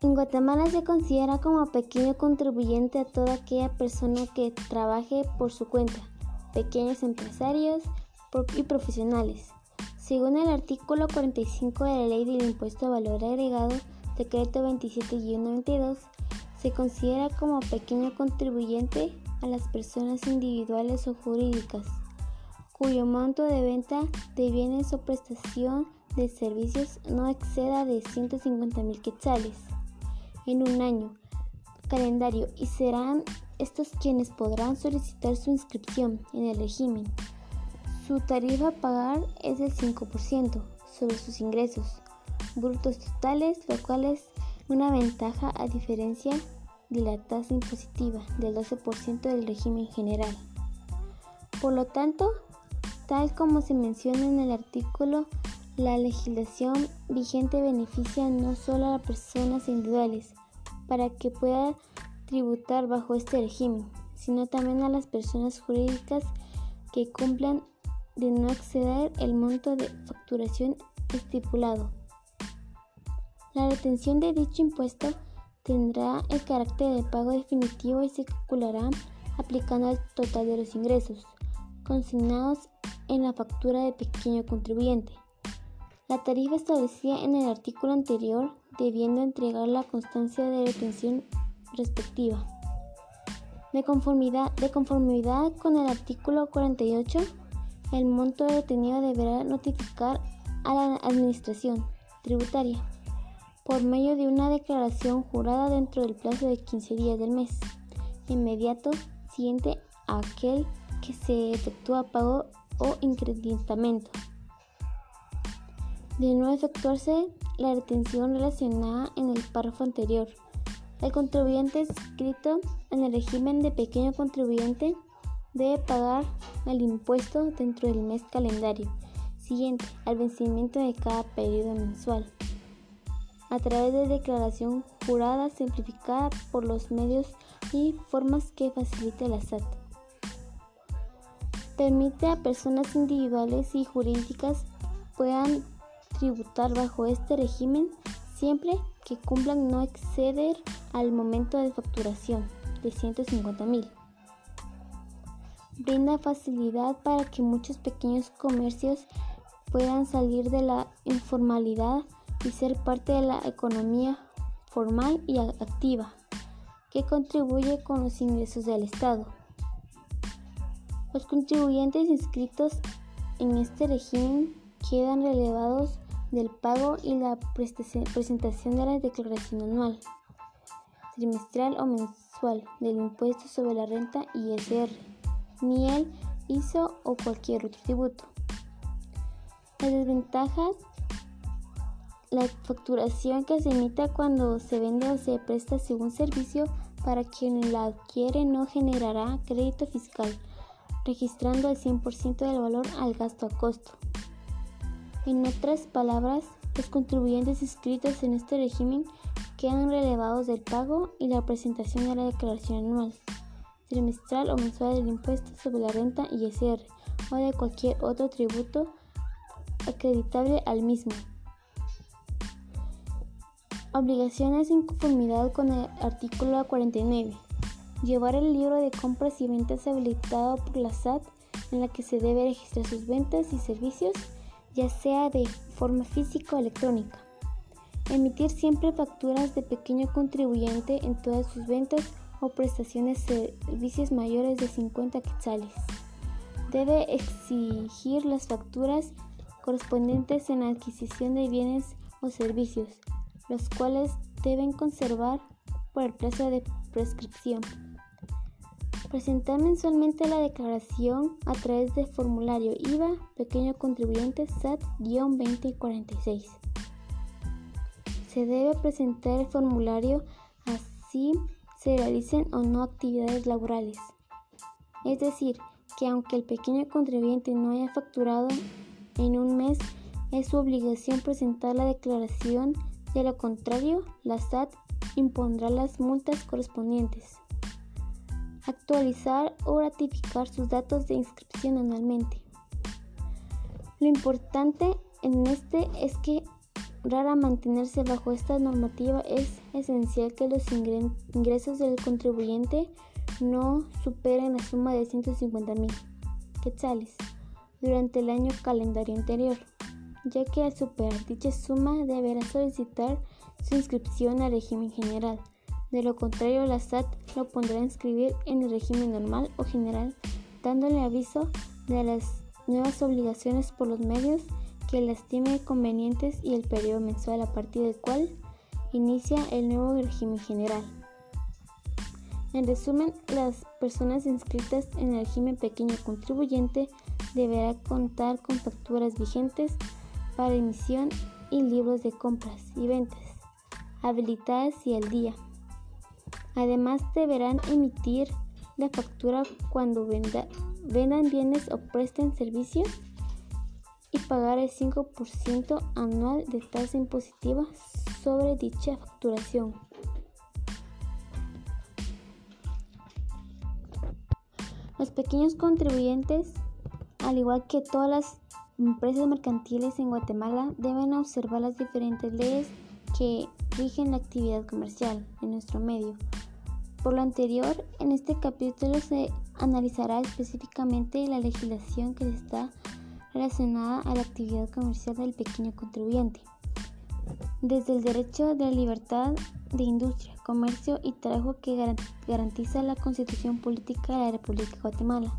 En Guatemala se considera como pequeño contribuyente a toda aquella persona que trabaje por su cuenta, pequeños empresarios y profesionales. Según el artículo 45 de la Ley del Impuesto a Valor Agregado, decreto 27-92, se considera como pequeño contribuyente a las personas individuales o jurídicas cuyo monto de venta de bienes o prestación de servicios no exceda de 150 mil quetzales en un año calendario y serán estos quienes podrán solicitar su inscripción en el régimen. Su tarifa a pagar es del 5% sobre sus ingresos brutos totales, lo cual es una ventaja a diferencia de la tasa impositiva del 12% del régimen general. Por lo tanto, tal como se menciona en el artículo, la legislación vigente beneficia no solo a las personas individuales para que puedan tributar bajo este régimen, sino también a las personas jurídicas que cumplan de no exceder el monto de facturación estipulado. La retención de dicho impuesto tendrá el carácter de pago definitivo y se calculará aplicando al total de los ingresos consignados en la factura de pequeño contribuyente. La tarifa establecida en el artículo anterior debiendo entregar la constancia de retención respectiva. De conformidad, de conformidad con el artículo 48, el monto retenido deberá notificar a la Administración tributaria por medio de una declaración jurada dentro del plazo de 15 días del mes inmediato siguiente a aquel que se efectúa pago o incrementamento. De no efectuarse la retención relacionada en el párrafo anterior, el contribuyente inscrito en el régimen de pequeño contribuyente debe pagar el impuesto dentro del mes calendario siguiente al vencimiento de cada periodo mensual a través de declaración jurada simplificada por los medios y formas que facilite la SAT. Permite a personas individuales y jurídicas puedan tributar bajo este régimen siempre que cumplan no exceder al momento de facturación de 150 mil. Brinda facilidad para que muchos pequeños comercios puedan salir de la informalidad y ser parte de la economía formal y activa que contribuye con los ingresos del Estado. Los contribuyentes inscritos en este régimen quedan relevados del pago y la presentación de la declaración anual, trimestral o mensual del impuesto sobre la renta ISR, NIEL, ISO o cualquier otro tributo. Las desventajas la facturación que se emita cuando se vende o se presta según servicio para quien la adquiere no generará crédito fiscal, registrando el 100% del valor al gasto a costo. En otras palabras, los contribuyentes inscritos en este régimen quedan relevados del pago y la presentación de la declaración anual, trimestral o mensual del impuesto sobre la renta ISR o de cualquier otro tributo acreditable al mismo. Obligaciones en conformidad con el artículo 49. Llevar el libro de compras y ventas habilitado por la SAT en la que se debe registrar sus ventas y servicios, ya sea de forma física o electrónica. Emitir siempre facturas de pequeño contribuyente en todas sus ventas o prestaciones de servicios mayores de 50 quetzales. Debe exigir las facturas correspondientes en la adquisición de bienes o servicios los cuales deben conservar por el plazo de prescripción. Presentar mensualmente la declaración a través del formulario IVA Pequeño Contribuyente SAT-2046. Se debe presentar el formulario así se realicen o no actividades laborales. Es decir, que aunque el pequeño contribuyente no haya facturado en un mes, es su obligación presentar la declaración de lo contrario, la SAT impondrá las multas correspondientes. Actualizar o ratificar sus datos de inscripción anualmente. Lo importante en este es que lograr mantenerse bajo esta normativa es esencial que los ingresos del contribuyente no superen la suma de 150 mil quetzales durante el año calendario anterior, ya que al superar dicha suma deberá solicitar su inscripción al régimen general. De lo contrario, la SAT lo pondrá a inscribir en el régimen normal o general, dándole aviso de las nuevas obligaciones por los medios que las estime convenientes y el periodo mensual a partir del cual inicia el nuevo régimen general. En resumen, las personas inscritas en el régimen pequeño contribuyente deberán contar con facturas vigentes para emisión y libros de compras y ventas habilitadas y al día. Además, deberán emitir la factura cuando vendan bienes o presten servicios y pagar el 5% anual de tasa impositiva sobre dicha facturación. Los pequeños contribuyentes, al igual que todas las empresas mercantiles en Guatemala, deben observar las diferentes leyes que rigen la actividad comercial en nuestro medio. Por lo anterior, en este capítulo se analizará específicamente la legislación que está relacionada a la actividad comercial del pequeño contribuyente, desde el derecho de libertad de industria, comercio y trabajo que garantiza la Constitución Política de la República Guatemala,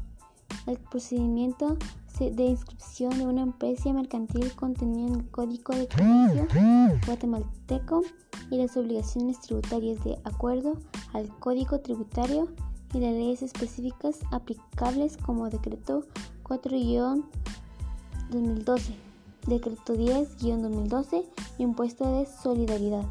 el procedimiento de inscripción de una empresa mercantil contenido en el Código de Comercio guatemalteco y las obligaciones tributarias de acuerdo al Código Tributario y las leyes específicas aplicables como Decreto 4- 2012, Decreto 10-2012, Impuesto de Solidaridad.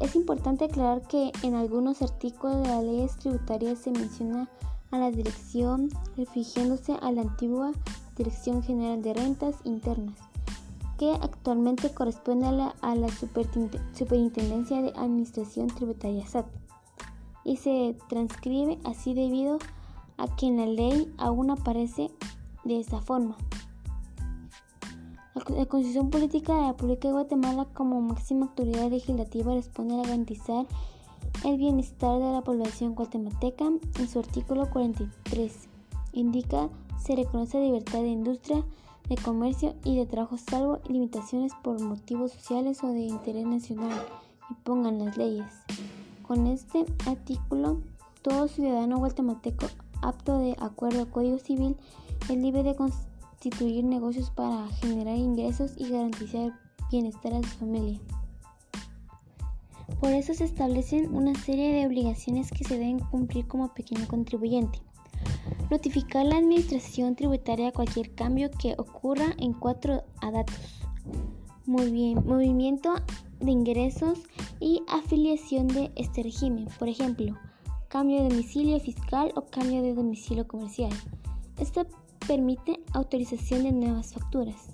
es importante aclarar que en algunos artículos de las leyes tributarias se menciona a la dirección refiriéndose a la antigua Dirección General de Rentas Internas, que actualmente corresponde a la, Superintendencia de Administración Tributaria SAT, y se transcribe así debido a que en la ley aún aparece de esta forma. La Constitución Política de la República de Guatemala como máxima autoridad legislativa responde a garantizar el bienestar de la población guatemalteca en su artículo 43. Indica se reconoce libertad de industria, de comercio y de trabajo salvo limitaciones por motivos sociales o de interés nacional y pongan las leyes. Con este artículo, todo ciudadano guatemalteco apto de acuerdo al Código Civil es libre de constituir negocios para generar ingresos y garantizar bienestar a su familia. Por eso se establecen una serie de obligaciones que se deben cumplir como pequeño contribuyente. Notificar a la Administración Tributaria cualquier cambio que ocurra en cuatro datos. Muy bien, movimiento de ingresos y afiliación de este régimen. Por ejemplo, cambio de domicilio fiscal o cambio de domicilio comercial. Esto permite autorización de nuevas facturas.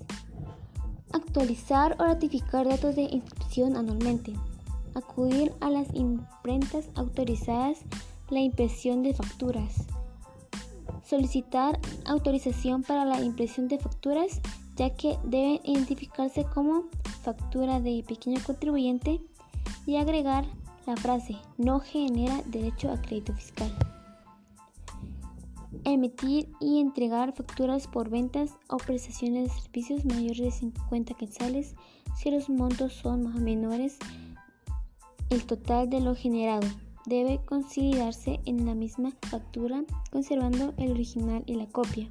Actualizar o ratificar datos de inscripción anualmente. Acudir a las imprentas autorizadas la impresión de facturas. Solicitar autorización para la impresión de facturas ya que deben identificarse como factura de pequeño contribuyente y agregar la frase no genera derecho a crédito fiscal emitir y entregar facturas por ventas o prestaciones de servicios mayores de 50 quetzales si los montos son menores. El total de lo generado debe consolidarse en la misma factura conservando el original y la copia.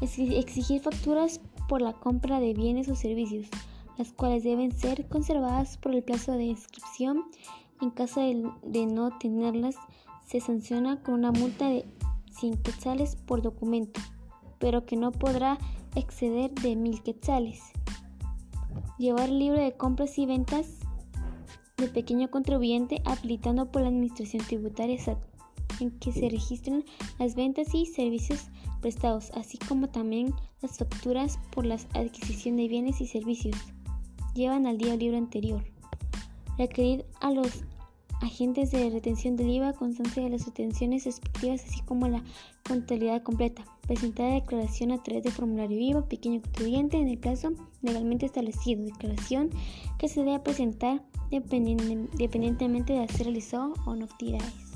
Exigir facturas por la compra de bienes o servicios, las cuales deben ser conservadas por el plazo de inscripción. En caso de, no tenerlas, se sanciona con una multa de 100 quetzales por documento, pero que no podrá exceder de 1000 quetzales. Llevar el libro de compras y ventas de pequeño contribuyente habilitando por la Administración Tributaria SAT, en que se registran las ventas y servicios prestados, así como también las facturas por la adquisición de bienes y servicios. Llevan al día libre anterior. Requerir a los agentes de retención del IVA, constancia de las retenciones respectivas, así como la contabilidad completa. Presentar declaración a través de formulario IVA, pequeño contribuyente, en el plazo legalmente establecido, declaración que se debe presentar dependientemente de si realizó o no actividades.